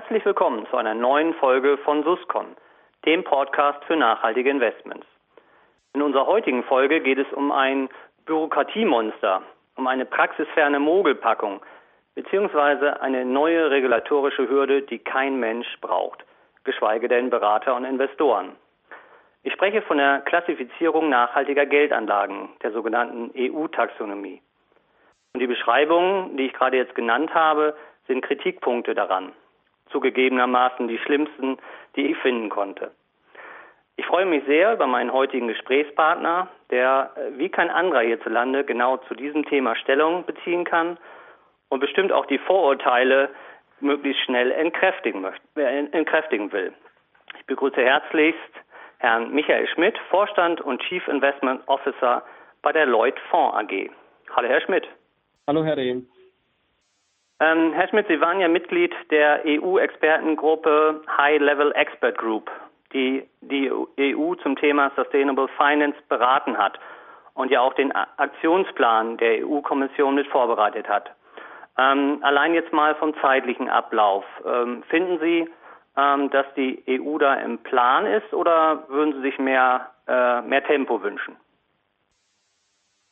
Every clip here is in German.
Herzlich willkommen zu einer neuen Folge von Suscon, dem Podcast für nachhaltige Investments. In unserer heutigen Folge geht es um ein Bürokratiemonster, um eine praxisferne Mogelpackung beziehungsweise eine neue regulatorische Hürde, die kein Mensch braucht, geschweige denn Berater und Investoren. Ich spreche von der Klassifizierung nachhaltiger Geldanlagen, der sogenannten EU-Taxonomie. Und die Beschreibungen, die ich gerade jetzt genannt habe, sind Kritikpunkte daran. Zugegebenermaßen die schlimmsten, die ich finden konnte. Ich freue mich sehr über meinen heutigen Gesprächspartner, der äh, wie kein anderer hierzulande genau zu diesem Thema Stellung beziehen kann und bestimmt auch die Vorurteile möglichst schnell entkräftigen, möchte, äh, entkräftigen will. Ich begrüße herzlichst Herrn Michael Schmidt, Vorstand und Chief Investment Officer bei der Lloyd Fonds AG. Hallo, Herr Schmidt. Hallo, Herr Rehn. Ähm, Herr Schmidt, Sie waren ja Mitglied der EU-Expertengruppe High Level Expert Group, die die EU zum Thema Sustainable Finance beraten hat und ja auch den Aktionsplan der EU-Kommission mit vorbereitet hat. Ähm, allein jetzt mal vom zeitlichen Ablauf. Ähm, finden Sie, ähm, dass die EU da im Plan ist oder würden Sie sich mehr, äh, mehr Tempo wünschen?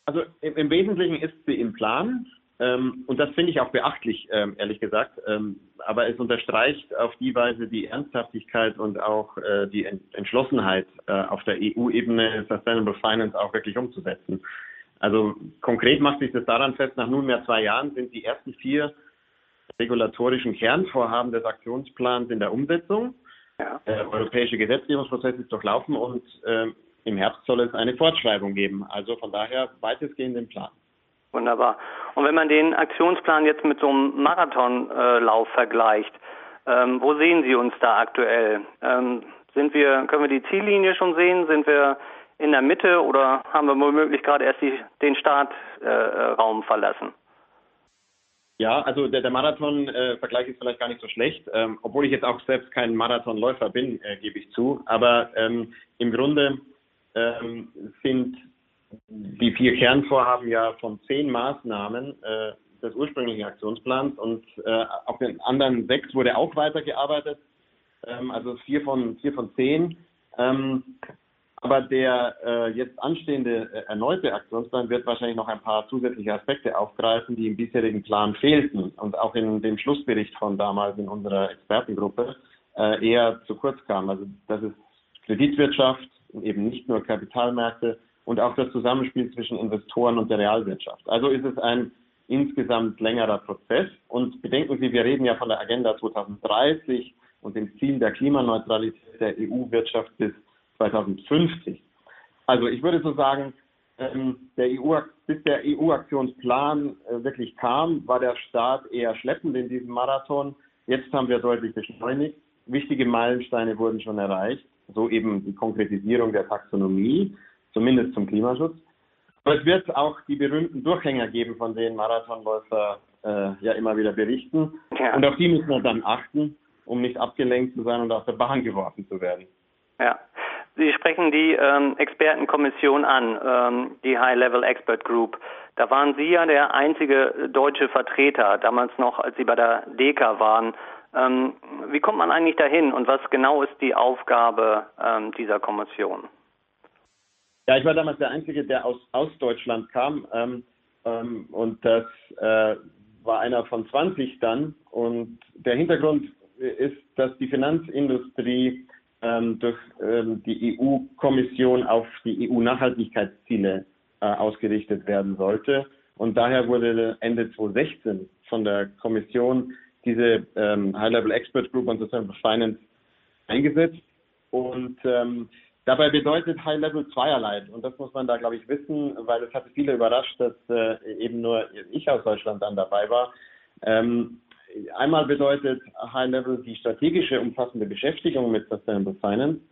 Also im, im Wesentlichen ist sie im Plan. Ähm, und das finde ich auch beachtlich, ähm, ehrlich gesagt. Ähm, aber es unterstreicht auf die Weise die Ernsthaftigkeit und auch äh, die Entschlossenheit äh, auf der EU-Ebene Sustainable Finance auch wirklich umzusetzen. Also konkret macht sich das daran fest, nach nunmehr zwei Jahren sind die ersten vier regulatorischen Kernvorhaben des Aktionsplans in der Umsetzung. Ja. Der europäische Gesetzgebungsprozess ist durchlaufen und äh, im Herbst soll es eine Fortschreibung geben. Also von daher weitestgehend im Plan. Wunderbar. Und wenn man den Aktionsplan jetzt mit so einem Marathonlauf vergleicht, ähm, wo sehen Sie uns da aktuell? Ähm, sind wir, können wir die Ziellinie schon sehen? Sind wir in der Mitte oder haben wir womöglich gerade erst die, den Startraum äh, verlassen? Ja, also der, der Marathon-Vergleich äh, ist vielleicht gar nicht so schlecht, ähm, obwohl ich jetzt auch selbst kein Marathonläufer bin, äh, gebe ich zu. Aber ähm, im Grunde ähm, sind die vier Kernvorhaben ja von zehn Maßnahmen äh, des ursprünglichen Aktionsplans und äh, auf den anderen sechs wurde auch weitergearbeitet, ähm, also vier von vier von zehn. Ähm, aber der äh, jetzt anstehende äh, erneute Aktionsplan wird wahrscheinlich noch ein paar zusätzliche Aspekte aufgreifen, die im bisherigen Plan fehlten und auch in dem Schlussbericht von damals in unserer Expertengruppe äh, eher zu kurz kamen. Also das ist Kreditwirtschaft, eben nicht nur Kapitalmärkte, und auch das Zusammenspiel zwischen Investoren und der Realwirtschaft. Also ist es ein insgesamt längerer Prozess. Und bedenken Sie, wir reden ja von der Agenda 2030 und dem Ziel der Klimaneutralität der EU-Wirtschaft bis 2050. Also ich würde so sagen, ähm, der EU, bis der EU-Aktionsplan äh, wirklich kam, war der Start eher schleppend in diesem Marathon. Jetzt haben wir deutlich beschleunigt. Wichtige Meilensteine wurden schon erreicht, so eben die Konkretisierung der Taxonomie zumindest zum Klimaschutz. Aber es wird auch die berühmten Durchhänger geben, von denen Marathonläufer äh, ja immer wieder berichten. Ja. Und auf die müssen wir dann achten, um nicht abgelenkt zu sein und aus der Bahn geworfen zu werden. Ja. Sie sprechen die ähm, Expertenkommission an, ähm, die High-Level Expert Group. Da waren Sie ja der einzige deutsche Vertreter, damals noch, als Sie bei der DECA waren. Ähm, wie kommt man eigentlich dahin und was genau ist die Aufgabe ähm, dieser Kommission? Ja, ich war damals der Einzige, der aus, aus Deutschland kam. Ähm, ähm, und das äh, war einer von 20 dann. Und der Hintergrund ist, dass die Finanzindustrie ähm, durch ähm, die EU-Kommission auf die EU-Nachhaltigkeitsziele äh, ausgerichtet werden sollte. Und daher wurde Ende 2016 von der Kommission diese ähm, High-Level Expert Group on Sustainable Finance eingesetzt. Und ähm, Dabei bedeutet High Level zweierlei. Und das muss man da, glaube ich, wissen, weil es hatte viele überrascht, dass äh, eben nur ich aus Deutschland dann dabei war. Ähm, einmal bedeutet High Level die strategische, umfassende Beschäftigung mit Sustainable Finance.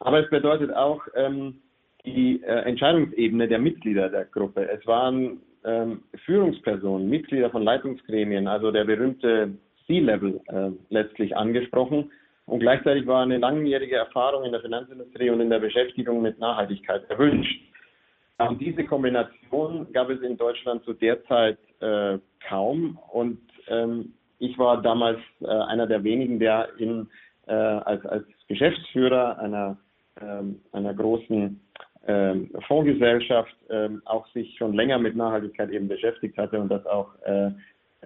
Aber es bedeutet auch ähm, die äh, Entscheidungsebene der Mitglieder der Gruppe. Es waren ähm, Führungspersonen, Mitglieder von Leitungsgremien, also der berühmte C-Level äh, letztlich angesprochen und gleichzeitig war eine langjährige Erfahrung in der Finanzindustrie und in der Beschäftigung mit Nachhaltigkeit erwünscht. Und diese Kombination gab es in Deutschland zu der Zeit äh, kaum. Und ähm, ich war damals äh, einer der wenigen, der in, äh, als, als Geschäftsführer einer, ähm, einer großen ähm, Fondsgesellschaft ähm, auch sich schon länger mit Nachhaltigkeit eben beschäftigt hatte und das auch äh,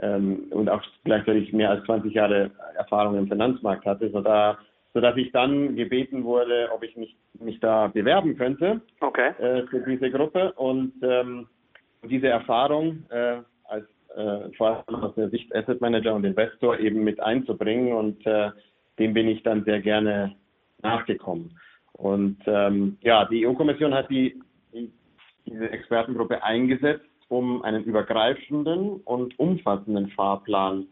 ähm, und auch gleichzeitig mehr als 20 Jahre Erfahrung im Finanzmarkt hatte, so da, sodass ich dann gebeten wurde, ob ich mich, mich da bewerben könnte okay. äh, für diese Gruppe und ähm, diese Erfahrung äh, als äh, vor allem aus der Sicht Asset Manager und Investor eben mit einzubringen und äh, dem bin ich dann sehr gerne nachgekommen. Und ähm, ja, die EU-Kommission hat die, die, diese Expertengruppe eingesetzt, um einen übergreifenden und umfassenden Fahrplan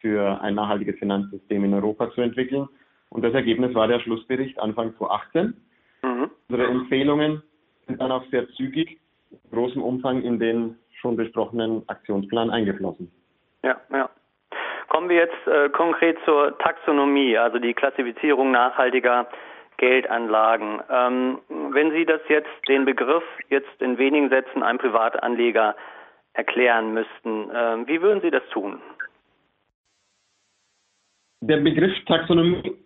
für ein nachhaltiges Finanzsystem in Europa zu entwickeln. Und das Ergebnis war der Schlussbericht Anfang 2018. Mhm. Unsere Empfehlungen sind dann auch sehr zügig, in großem Umfang in den schon besprochenen Aktionsplan eingeflossen. Ja, ja. Kommen wir jetzt äh, konkret zur Taxonomie, also die Klassifizierung nachhaltiger Geldanlagen. Ähm, wenn Sie das jetzt, den Begriff jetzt in wenigen Sätzen einem Privatanleger erklären müssten, äh, wie würden Sie das tun? Der Begriff Taxonomie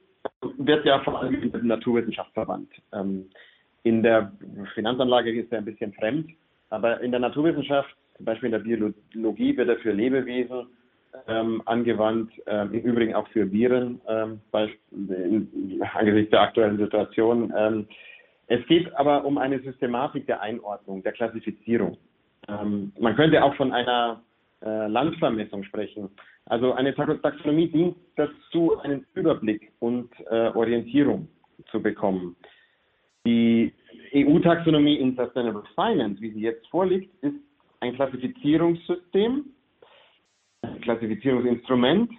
wird ja vor allem in der Naturwissenschaft verwandt. Ähm, in der Finanzanlage ist er ein bisschen fremd, aber in der Naturwissenschaft, zum Beispiel in der Biologie, wird er für Lebewesen ähm, angewandt, ähm, im Übrigen auch für Viren, ähm, in, angesichts der aktuellen Situation. Ähm, es geht aber um eine Systematik der Einordnung, der Klassifizierung. Ähm, man könnte auch von einer äh, Landvermessung sprechen. Also eine Taxonomie dient dazu, einen Überblick und äh, Orientierung zu bekommen. Die EU-Taxonomie in Sustainable Finance, wie sie jetzt vorliegt, ist ein Klassifizierungssystem, Klassifizierungsinstrument,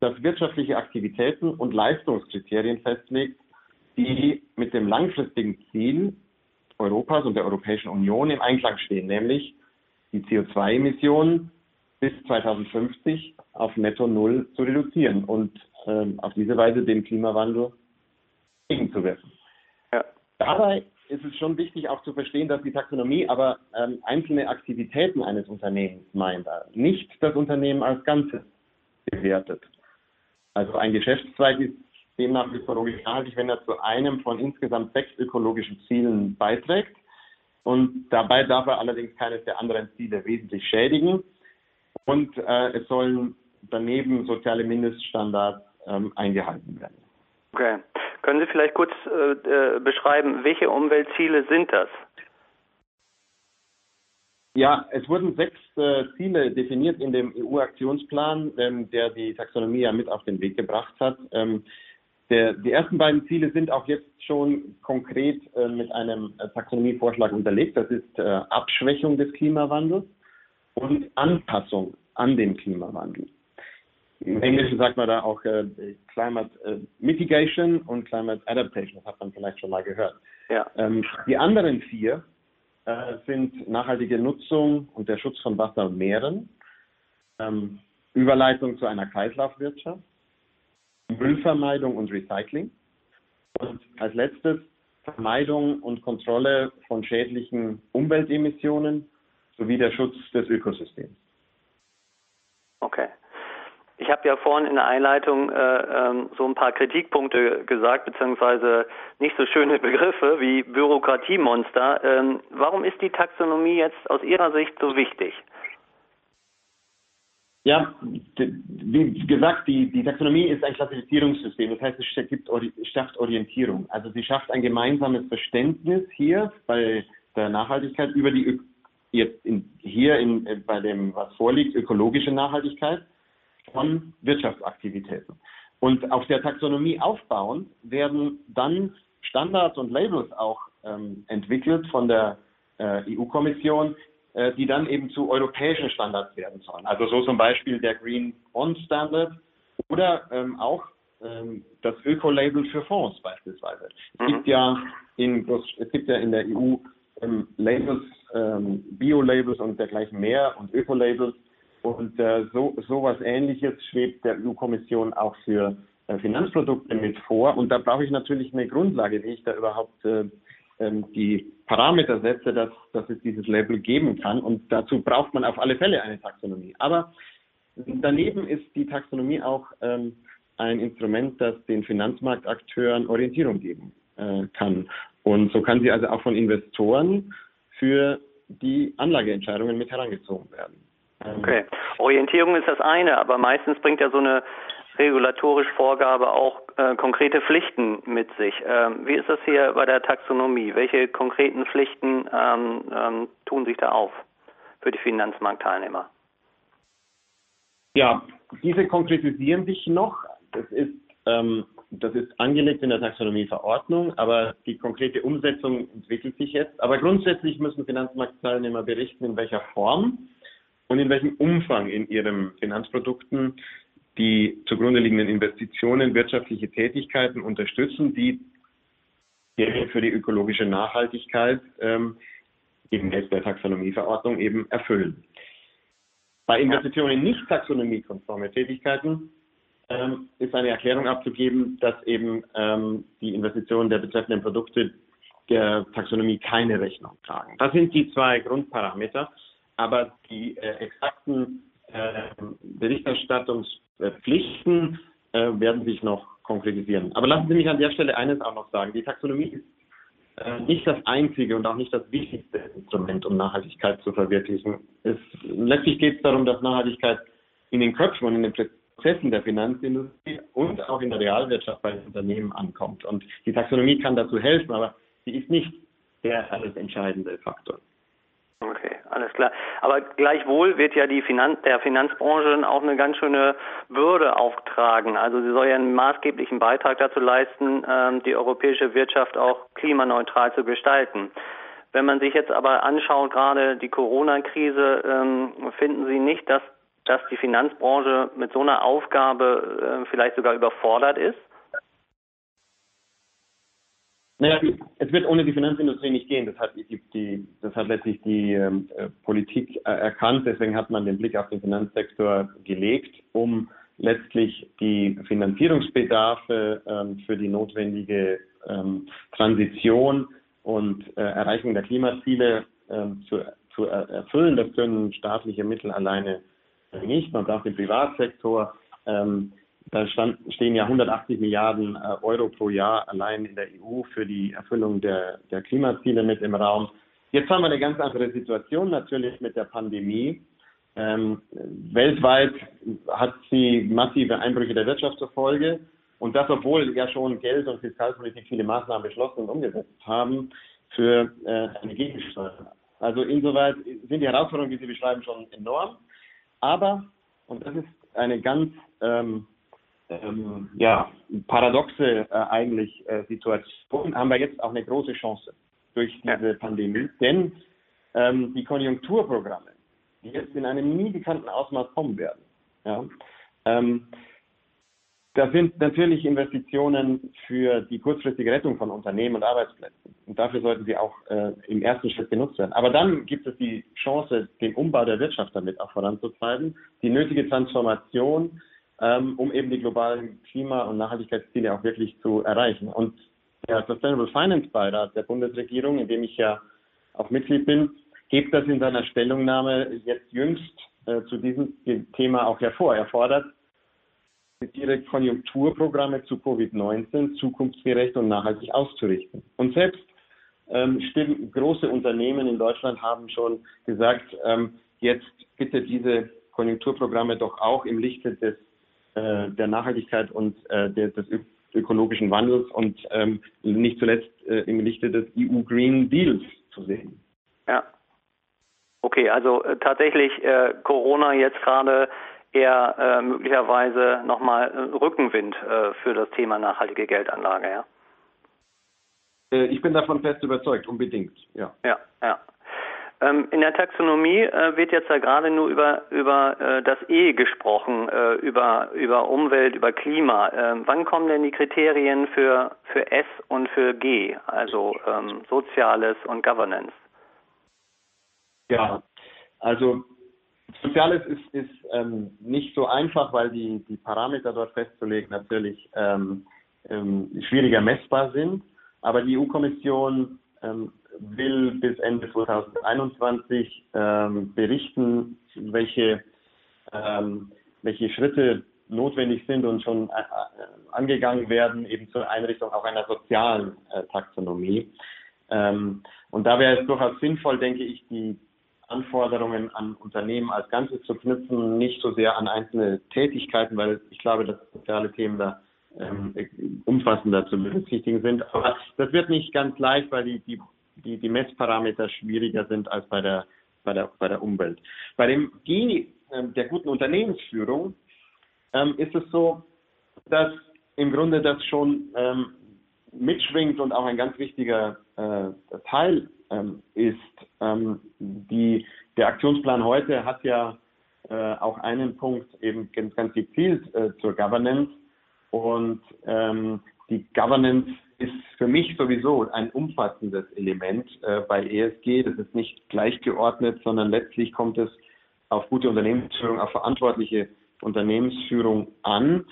das wirtschaftliche Aktivitäten und Leistungskriterien festlegt, die mit dem langfristigen Ziel Europas und der Europäischen Union im Einklang stehen, nämlich die CO2-Emissionen bis 2050 auf Netto Null zu reduzieren und ähm, auf diese Weise dem Klimawandel gegenzuwirken. Ja. Dabei ist es schon wichtig auch zu verstehen, dass die Taxonomie aber ähm, einzelne Aktivitäten eines Unternehmens meint, nicht das Unternehmen als Ganzes bewertet. Also ein Geschäftszweig ist demnach ökologisch nachhaltig, wenn er zu einem von insgesamt sechs ökologischen Zielen beiträgt. Und dabei darf er allerdings keines der anderen Ziele wesentlich schädigen. Und äh, es sollen daneben soziale Mindeststandards ähm, eingehalten werden. Okay. Können Sie vielleicht kurz äh, äh, beschreiben, welche Umweltziele sind das? Ja, es wurden sechs äh, Ziele definiert in dem EU-Aktionsplan, ähm, der die Taxonomie ja mit auf den Weg gebracht hat. Ähm, der, die ersten beiden Ziele sind auch jetzt schon konkret äh, mit einem äh, Taxonomievorschlag unterlegt. Das ist äh, Abschwächung des Klimawandels und Anpassung an den Klimawandel. Im Englischen sagt man da auch äh, Climate äh, Mitigation und Climate Adaptation. Das hat man vielleicht schon mal gehört. Ja. Ähm, die anderen vier äh, sind nachhaltige Nutzung und der Schutz von Wasser und Meeren, ähm, Überleitung zu einer Kreislaufwirtschaft, Müllvermeidung und Recycling und als letztes Vermeidung und Kontrolle von schädlichen Umweltemissionen sowie der Schutz des Ökosystems. Okay. Ich habe ja vorhin in der Einleitung äh, ähm, so ein paar Kritikpunkte gesagt, beziehungsweise nicht so schöne Begriffe wie Bürokratiemonster. Ähm, warum ist die Taxonomie jetzt aus Ihrer Sicht so wichtig? Ja, wie gesagt, die, die Taxonomie ist ein Klassifizierungssystem. Das heißt, es gibt, schafft Orientierung. Also sie schafft ein gemeinsames Verständnis hier bei der Nachhaltigkeit über die jetzt in, hier in, bei dem, was vorliegt, ökologische Nachhaltigkeit von Wirtschaftsaktivitäten. Und auf der Taxonomie aufbauend werden dann Standards und Labels auch ähm, entwickelt von der äh, EU-Kommission, äh, die dann eben zu europäischen Standards werden sollen. Also so zum Beispiel der Green Bond Standard oder ähm, auch ähm, das Öko-Label für Fonds beispielsweise. Es mhm. gibt ja in es gibt ja in der EU ähm, Labels, ähm, Bio-Labels und dergleichen mehr und Öko-Labels und äh, so sowas Ähnliches schwebt der EU-Kommission auch für äh, Finanzprodukte mit vor. Und da brauche ich natürlich eine Grundlage, wie ich da überhaupt äh, ähm, die Parameter setze, dass, dass es dieses Label geben kann. Und dazu braucht man auf alle Fälle eine Taxonomie. Aber daneben ist die Taxonomie auch ähm, ein Instrument, das den Finanzmarktakteuren Orientierung geben äh, kann. Und so kann sie also auch von Investoren für die Anlageentscheidungen mit herangezogen werden. Okay. Orientierung ist das eine, aber meistens bringt ja so eine regulatorische Vorgabe auch äh, konkrete Pflichten mit sich. Ähm, wie ist das hier bei der Taxonomie? Welche konkreten Pflichten ähm, ähm, tun sich da auf für die Finanzmarktteilnehmer? Ja, diese konkretisieren sich noch. Das ist, ähm, das ist angelegt in der Taxonomieverordnung, aber die konkrete Umsetzung entwickelt sich jetzt. Aber grundsätzlich müssen Finanzmarktteilnehmer berichten, in welcher Form und in welchem Umfang in ihren Finanzprodukten die zugrunde liegenden Investitionen wirtschaftliche Tätigkeiten unterstützen, die für die ökologische Nachhaltigkeit ähm, gemäß der Taxonomieverordnung eben erfüllen. Bei Investitionen in nicht taxonomiekonforme Tätigkeiten ähm, ist eine Erklärung abzugeben, dass eben ähm, die Investitionen der betreffenden Produkte der Taxonomie keine Rechnung tragen. Das sind die zwei Grundparameter, aber die äh, exakten äh, Berichterstattungspflichten äh, werden sich noch konkretisieren. Aber lassen Sie mich an der Stelle eines auch noch sagen. Die Taxonomie ist äh, nicht das einzige und auch nicht das wichtigste Instrument, um Nachhaltigkeit zu verwirklichen. Es, letztlich geht es darum, dass Nachhaltigkeit in den Köpfen und in den Prozessen der Finanzindustrie und auch in der Realwirtschaft bei den Unternehmen ankommt. Und die Taxonomie kann dazu helfen, aber sie ist nicht der alles entscheidende Faktor. Okay, alles klar. Aber gleichwohl wird ja die Finanz der Finanzbranche auch eine ganz schöne Bürde auftragen. Also sie soll ja einen maßgeblichen Beitrag dazu leisten, ähm, die europäische Wirtschaft auch klimaneutral zu gestalten. Wenn man sich jetzt aber anschaut, gerade die Corona-Krise, ähm, finden Sie nicht, dass, dass die Finanzbranche mit so einer Aufgabe äh, vielleicht sogar überfordert ist? Naja, es wird ohne die Finanzindustrie nicht gehen. Das hat, die, die, das hat letztlich die ähm, äh, Politik äh, erkannt. Deswegen hat man den Blick auf den Finanzsektor gelegt, um letztlich die Finanzierungsbedarfe ähm, für die notwendige ähm, Transition und äh, Erreichung der Klimaziele ähm, zu, zu erfüllen. Das können staatliche Mittel alleine nicht. Man braucht den Privatsektor. Ähm, da stand, stehen ja 180 Milliarden äh, Euro pro Jahr allein in der EU für die Erfüllung der, der Klimaziele mit im Raum. Jetzt haben wir eine ganz andere Situation natürlich mit der Pandemie. Ähm, weltweit hat sie massive Einbrüche der Wirtschaft zur Folge. Und das, obwohl ja schon Geld- und Fiskalpolitik viele Maßnahmen beschlossen und umgesetzt haben für äh, eine Gegensteuer. Also insoweit sind die Herausforderungen, wie Sie beschreiben, schon enorm. Aber, und das ist eine ganz ähm, ähm, ja, paradoxe äh, eigentlich äh, Situation haben wir jetzt auch eine große Chance durch diese ja. Pandemie. Denn ähm, die Konjunkturprogramme, die jetzt in einem nie bekannten Ausmaß kommen werden, ja, ähm, das sind natürlich Investitionen für die kurzfristige Rettung von Unternehmen und Arbeitsplätzen. Und dafür sollten sie auch äh, im ersten Schritt genutzt werden. Aber dann gibt es die Chance, den Umbau der Wirtschaft damit auch voranzutreiben, die nötige Transformation um eben die globalen Klima- und Nachhaltigkeitsziele auch wirklich zu erreichen. Und der Sustainable Finance Beirat der Bundesregierung, in dem ich ja auch Mitglied bin, hebt das in seiner Stellungnahme jetzt jüngst äh, zu diesem Thema auch hervor. Er fordert, ihre Konjunkturprogramme zu Covid-19 zukunftsgerecht und nachhaltig auszurichten. Und selbst ähm, stimmen, große Unternehmen in Deutschland haben schon gesagt, ähm, jetzt bitte diese Konjunkturprogramme doch auch im Lichte des äh, der Nachhaltigkeit und äh, der, des ökologischen Wandels und ähm, nicht zuletzt äh, im Lichte des EU Green Deals zu sehen. Ja. Okay, also äh, tatsächlich äh, Corona jetzt gerade eher möglicherweise nochmal Rückenwind für das Thema nachhaltige Geldanlage, ja? Ich bin davon fest überzeugt, unbedingt, ja. Ja, ja. Ähm, in der Taxonomie äh, wird jetzt ja gerade nur über, über äh, das E gesprochen, äh, über, über Umwelt, über Klima. Ähm, wann kommen denn die Kriterien für, für S und für G, also ähm, Soziales und Governance? Ja, also Soziales ist, ist ähm, nicht so einfach, weil die, die Parameter dort festzulegen natürlich ähm, ähm, schwieriger messbar sind. Aber die EU-Kommission will bis Ende 2021 ähm, berichten, welche ähm, welche Schritte notwendig sind und schon äh, äh, angegangen werden, eben zur Einrichtung auch einer sozialen äh, Taxonomie. Ähm, und da wäre es durchaus sinnvoll, denke ich, die Anforderungen an Unternehmen als Ganzes zu knüpfen, nicht so sehr an einzelne Tätigkeiten, weil ich glaube, dass soziale Themen da ähm, umfassender zu berücksichtigen sind. Aber das wird nicht ganz leicht, weil die, die, die, die Messparameter schwieriger sind als bei der, bei der, bei der Umwelt. Bei dem G äh, der guten Unternehmensführung ähm, ist es so, dass im Grunde das schon ähm, mitschwingt und auch ein ganz wichtiger äh, Teil ähm, ist. Ähm, die, der Aktionsplan heute hat ja äh, auch einen Punkt eben ganz, ganz gezielt äh, zur Governance und ähm, die Governance ist für mich sowieso ein umfassendes Element äh, bei ESG. Das ist nicht gleichgeordnet, sondern letztlich kommt es auf gute Unternehmensführung, auf verantwortliche Unternehmensführung an,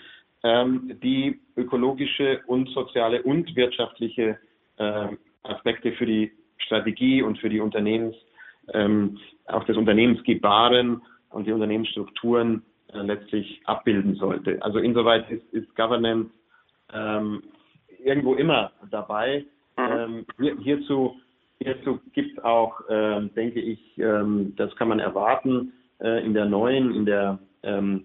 ähm, die ökologische und soziale und wirtschaftliche äh, Aspekte für die Strategie und für die Unternehmens, ähm, auch das Unternehmensgebaren und die Unternehmensstrukturen äh, letztlich abbilden sollte. Also insoweit ist, ist Governance ähm, irgendwo immer dabei. Mhm. Ähm, hier, hierzu hierzu gibt es auch, ähm, denke ich, ähm, das kann man erwarten, äh, in der neuen, in der ähm,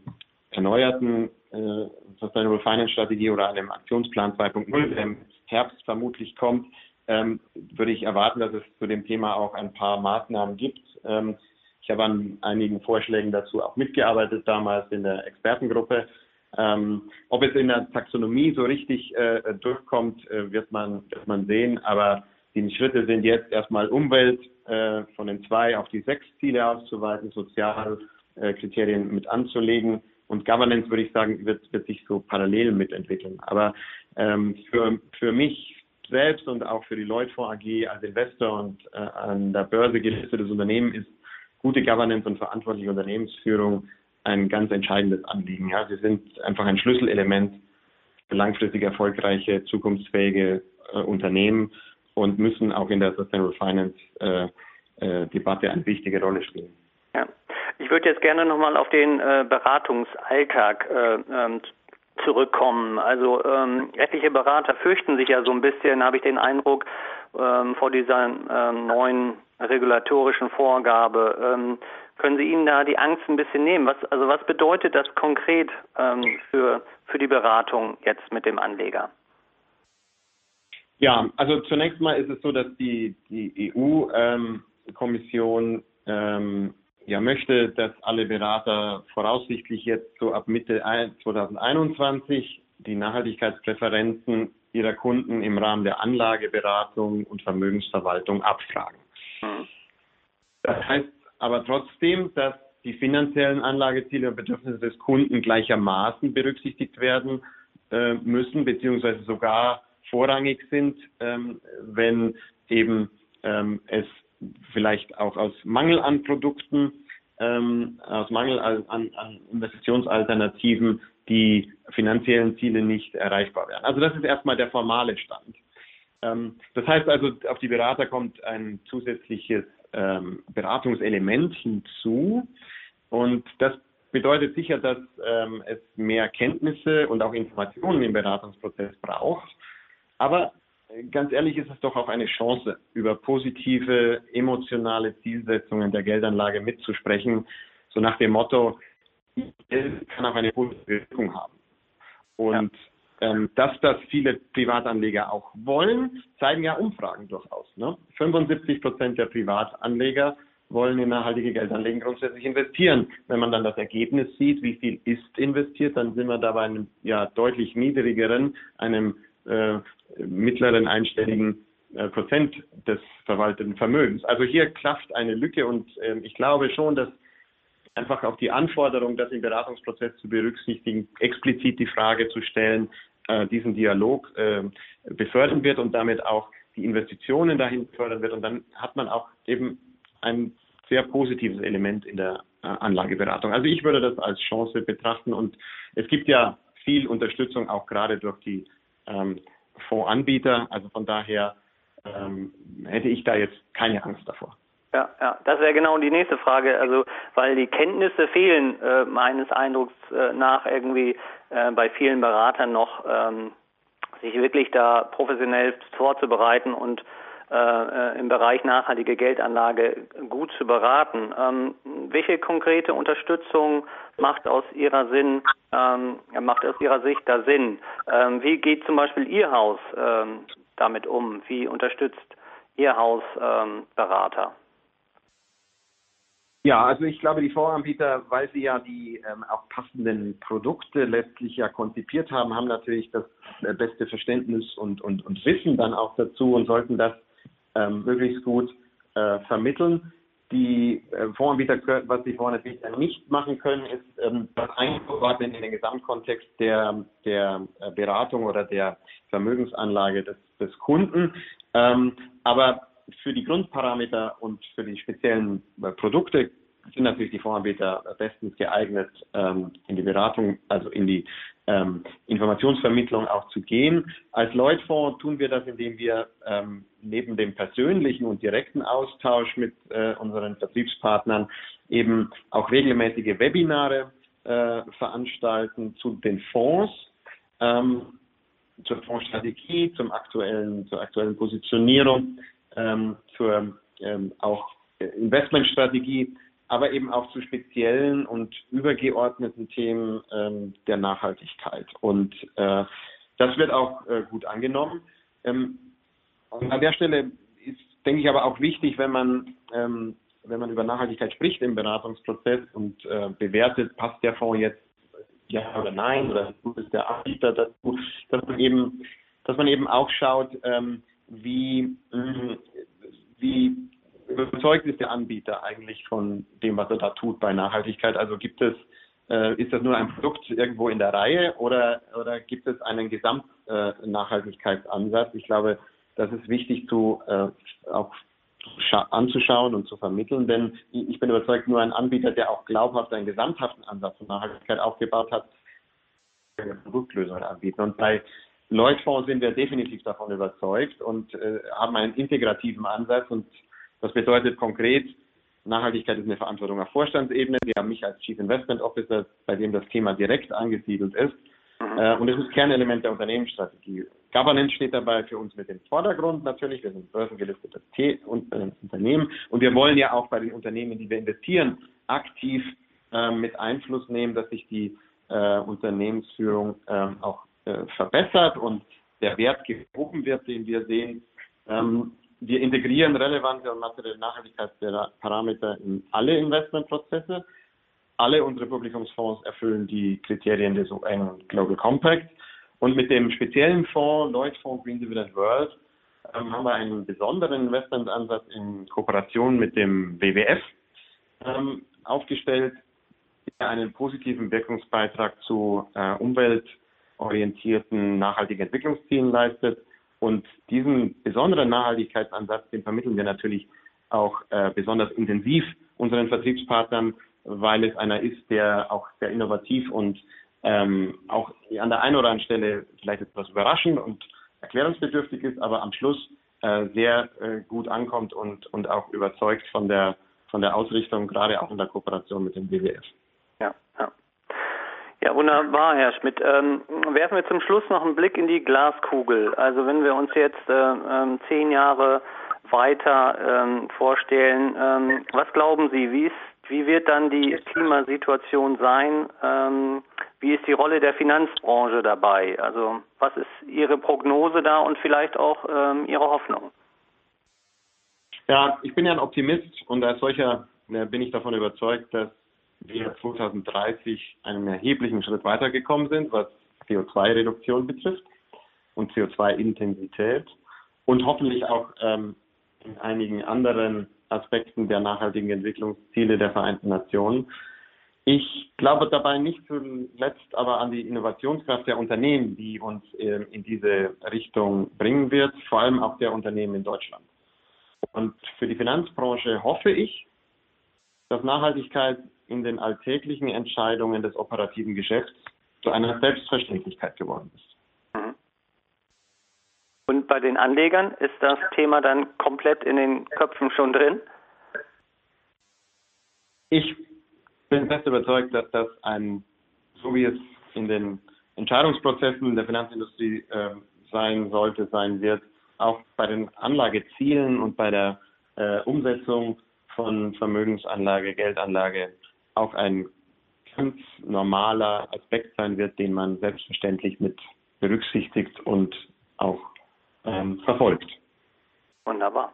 erneuerten äh, Sustainable Finance Strategie oder einem Aktionsplan 2.0, der im Herbst vermutlich kommt, ähm, würde ich erwarten, dass es zu dem Thema auch ein paar Maßnahmen gibt. Ähm, ich habe an einigen Vorschlägen dazu auch mitgearbeitet damals in der Expertengruppe. Ähm, ob es in der Taxonomie so richtig äh, durchkommt, äh, wird, man, wird man sehen. Aber die Schritte sind jetzt erstmal Umwelt äh, von den zwei auf die sechs Ziele auszuweiten, Sozialkriterien mit anzulegen. Und Governance, würde ich sagen, wird, wird sich so parallel mitentwickeln. Aber ähm, für, für mich selbst und auch für die Leutfonds AG als Investor und äh, an der Börse gelistetes Unternehmen ist gute Governance und verantwortliche Unternehmensführung ein ganz entscheidendes Anliegen. Ja, sie sind einfach ein Schlüsselelement für langfristig erfolgreiche, zukunftsfähige äh, Unternehmen und müssen auch in der Sustainable Finance äh, äh, Debatte eine wichtige Rolle spielen. Ja. Ich würde jetzt gerne nochmal auf den äh, Beratungsalltag äh, ähm, zurückkommen. Also ähm, etliche Berater fürchten sich ja so ein bisschen, habe ich den Eindruck, ähm, vor dieser ähm, neuen regulatorischen Vorgabe. Ähm, können Sie Ihnen da die Angst ein bisschen nehmen? Was, also was bedeutet das konkret ähm, für, für die Beratung jetzt mit dem Anleger? Ja, also zunächst mal ist es so, dass die, die EU-Kommission ähm, ja, möchte, dass alle Berater voraussichtlich jetzt so ab Mitte 2021 die Nachhaltigkeitspräferenzen ihrer Kunden im Rahmen der Anlageberatung und Vermögensverwaltung abfragen. Mhm. Das heißt aber trotzdem, dass die finanziellen Anlageziele und Bedürfnisse des Kunden gleichermaßen berücksichtigt werden äh, müssen, beziehungsweise sogar vorrangig sind, ähm, wenn eben ähm, es vielleicht auch aus Mangel an Produkten, ähm, aus Mangel an, an Investitionsalternativen die finanziellen Ziele nicht erreichbar werden. Also das ist erstmal der formale Stand. Ähm, das heißt also, auf die Berater kommt ein zusätzliches ähm, Beratungselement hinzu und das bedeutet sicher, dass ähm, es mehr Kenntnisse und auch Informationen im Beratungsprozess braucht. Aber ganz ehrlich ist es doch auch eine Chance, über positive emotionale Zielsetzungen der Geldanlage mitzusprechen, so nach dem Motto, Geld kann auch eine positive Wirkung haben. Und. Ähm, dass das viele Privatanleger auch wollen, zeigen ja Umfragen durchaus. Ne? 75 Prozent der Privatanleger wollen in nachhaltige Geldanlegen grundsätzlich investieren. Wenn man dann das Ergebnis sieht, wie viel ist investiert, dann sind wir da bei einem ja deutlich niedrigeren, einem äh, mittleren einstelligen äh, Prozent des verwalteten Vermögens. Also hier klafft eine Lücke und äh, ich glaube schon, dass einfach auch die Anforderung, das im Beratungsprozess zu berücksichtigen, explizit die Frage zu stellen, äh, diesen Dialog äh, befördern wird und damit auch die Investitionen dahin fördern wird. Und dann hat man auch eben ein sehr positives Element in der äh, Anlageberatung. Also ich würde das als Chance betrachten und es gibt ja viel Unterstützung auch gerade durch die ähm, Fondsanbieter. Also von daher ähm, hätte ich da jetzt keine Angst davor. Ja, ja, das wäre genau die nächste Frage. Also, weil die Kenntnisse fehlen äh, meines Eindrucks äh, nach irgendwie äh, bei vielen Beratern noch, ähm, sich wirklich da professionell vorzubereiten und äh, äh, im Bereich nachhaltige Geldanlage gut zu beraten. Ähm, welche konkrete Unterstützung macht aus Ihrer Sinn, ähm, macht aus Ihrer Sicht da Sinn? Ähm, wie geht zum Beispiel Ihr Haus ähm, damit um? Wie unterstützt Ihr Haus ähm, Berater? Ja, also ich glaube, die Voranbieter, weil sie ja die ähm, auch passenden Produkte letztlich ja konzipiert haben, haben natürlich das äh, beste Verständnis und, und, und Wissen dann auch dazu und sollten das ähm, möglichst gut äh, vermitteln. Die äh, Voranbieter, was die Voranbieter nicht machen können, ist ähm, das einzuordnen in den Gesamtkontext der, der äh, Beratung oder der Vermögensanlage des, des Kunden. Ähm, aber für die Grundparameter und für die speziellen äh, Produkte sind natürlich die Fondsanbieter bestens geeignet, ähm, in die Beratung, also in die ähm, Informationsvermittlung auch zu gehen. Als Lloyd-Fonds tun wir das, indem wir ähm, neben dem persönlichen und direkten Austausch mit äh, unseren Vertriebspartnern eben auch regelmäßige Webinare äh, veranstalten zu den Fonds, ähm, zur Fondsstrategie, zum aktuellen, zur aktuellen Positionierung ähm, zur ähm, auch Investmentstrategie, aber eben auch zu speziellen und übergeordneten Themen ähm, der Nachhaltigkeit. Und äh, das wird auch äh, gut angenommen. Ähm, und an der Stelle ist, denke ich, aber auch wichtig, wenn man ähm, wenn man über Nachhaltigkeit spricht im Beratungsprozess und äh, bewertet, passt der Fonds jetzt ja oder nein oder ist der Anbieter dazu, dass man eben, dass man eben auch schaut, ähm, wie, mm, wie überzeugt ist der Anbieter eigentlich von dem, was er da tut bei Nachhaltigkeit? Also gibt es, äh, ist das nur ein Produkt irgendwo in der Reihe oder, oder gibt es einen Gesamtnachhaltigkeitsansatz? Äh, ich glaube, das ist wichtig zu, äh, auch anzuschauen und zu vermitteln, denn ich bin überzeugt, nur ein Anbieter, der auch glaubhaft einen gesamthaften Ansatz von Nachhaltigkeit aufgebaut hat, eine Produktlösung anbieten. Und bei Lloyd-Fonds sind wir definitiv davon überzeugt und äh, haben einen integrativen Ansatz und das bedeutet konkret, Nachhaltigkeit ist eine Verantwortung auf Vorstandsebene. Wir haben mich als Chief Investment Officer, bei dem das Thema direkt angesiedelt ist. Mhm. Äh, und es ist Kernelement der Unternehmensstrategie. Governance steht dabei für uns mit im Vordergrund natürlich. Wir sind börsengelistetes T und, äh, Unternehmen und wir wollen ja auch bei den Unternehmen, die wir investieren, aktiv äh, mit Einfluss nehmen, dass sich die äh, Unternehmensführung ähm, auch äh, verbessert und der Wert gehoben wird, den wir sehen. Ähm, wir integrieren relevante und materielle Nachhaltigkeitsparameter in alle Investmentprozesse. Alle unsere Publikumsfonds erfüllen die Kriterien des UN Global Compact. Und mit dem speziellen Fonds, Lloyd Fonds Green Dividend World, ähm, haben wir einen besonderen Investmentansatz in Kooperation mit dem WWF ähm, aufgestellt, der einen positiven Wirkungsbeitrag zu äh, umweltorientierten nachhaltigen Entwicklungszielen leistet und diesen besonderen Nachhaltigkeitsansatz, den vermitteln wir natürlich auch äh, besonders intensiv unseren Vertriebspartnern, weil es einer ist, der auch sehr innovativ und ähm, auch an der einen oder anderen Stelle vielleicht etwas überraschend und erklärungsbedürftig ist, aber am Schluss äh, sehr äh, gut ankommt und, und auch überzeugt von der, von der Ausrichtung, gerade auch in der Kooperation mit dem WWF. Ja, ja. Ja, wunderbar, Herr Schmidt. Ähm, werfen wir zum Schluss noch einen Blick in die Glaskugel. Also wenn wir uns jetzt äh, ähm, zehn Jahre weiter ähm, vorstellen, ähm, was glauben Sie, wie, ist, wie wird dann die Klimasituation sein? Ähm, wie ist die Rolle der Finanzbranche dabei? Also was ist Ihre Prognose da und vielleicht auch ähm, Ihre Hoffnung? Ja, ich bin ja ein Optimist und als solcher äh, bin ich davon überzeugt, dass wir 2030 einen erheblichen Schritt weitergekommen sind, was CO2-Reduktion betrifft und CO2-Intensität und hoffentlich auch ähm, in einigen anderen Aspekten der nachhaltigen Entwicklungsziele der Vereinten Nationen. Ich glaube dabei nicht zuletzt aber an die Innovationskraft der Unternehmen, die uns äh, in diese Richtung bringen wird, vor allem auch der Unternehmen in Deutschland. Und für die Finanzbranche hoffe ich, dass Nachhaltigkeit in den alltäglichen Entscheidungen des operativen Geschäfts zu einer Selbstverständlichkeit geworden ist. Mhm. Und bei den Anlegern ist das Thema dann komplett in den Köpfen schon drin? Ich bin fest überzeugt, dass das ein, so wie es in den Entscheidungsprozessen der Finanzindustrie äh, sein sollte, sein wird, auch bei den Anlagezielen und bei der äh, Umsetzung von Vermögensanlage, Geldanlage auch ein ganz normaler Aspekt sein wird, den man selbstverständlich mit berücksichtigt und auch ähm, verfolgt. Wunderbar.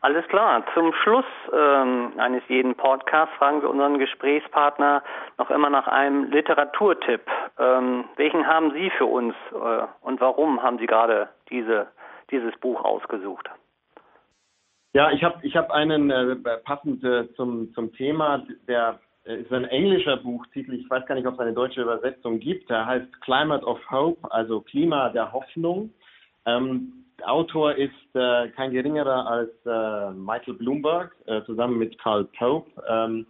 Alles klar. Zum Schluss ähm, eines jeden Podcasts fragen wir unseren Gesprächspartner noch immer nach einem Literaturtipp. Ähm, welchen haben Sie für uns äh, und warum haben Sie gerade diese, dieses Buch ausgesucht? Ja, ich habe ich hab einen äh, passend äh, zum, zum Thema, der ist ein englischer Buchtitel, ich weiß gar nicht, ob es eine deutsche Übersetzung gibt, der heißt Climate of Hope, also Klima der Hoffnung. Ähm, Autor ist äh, kein geringerer als äh, Michael Bloomberg, äh, zusammen mit Karl Pope. Ähm,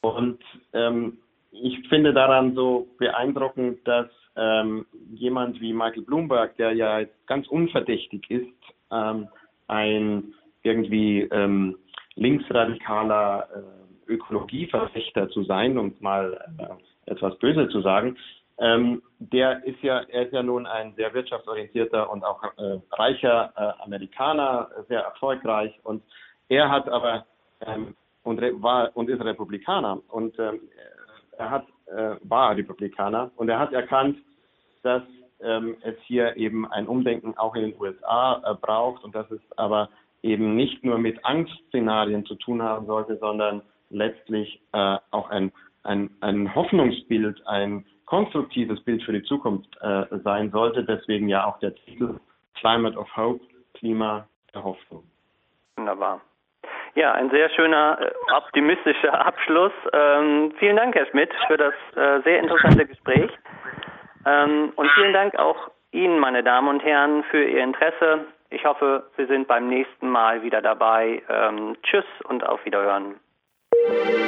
und ähm, ich finde daran so beeindruckend, dass ähm, jemand wie Michael Bloomberg, der ja ganz unverdächtig ist, ähm, ein irgendwie ähm, linksradikaler äh, Ökologieverfechter zu sein, um mal äh, etwas böse zu sagen, ähm, der ist ja, er ist ja nun ein sehr wirtschaftsorientierter und auch äh, reicher äh, Amerikaner, sehr erfolgreich und er hat aber ähm, und war und ist Republikaner und ähm, er hat äh, war Republikaner und er hat erkannt, dass ähm, es hier eben ein Umdenken auch in den USA äh, braucht und dass es aber eben nicht nur mit Angstszenarien zu tun haben sollte, sondern letztlich äh, auch ein, ein, ein Hoffnungsbild, ein konstruktives Bild für die Zukunft äh, sein sollte. Deswegen ja auch der Titel Climate of Hope, Klima der Hoffnung. Wunderbar. Ja, ein sehr schöner, äh, optimistischer Abschluss. Ähm, vielen Dank, Herr Schmidt, für das äh, sehr interessante Gespräch. Ähm, und vielen Dank auch Ihnen, meine Damen und Herren, für Ihr Interesse. Ich hoffe, Sie sind beim nächsten Mal wieder dabei. Ähm, tschüss und auf Wiederhören. Thank you.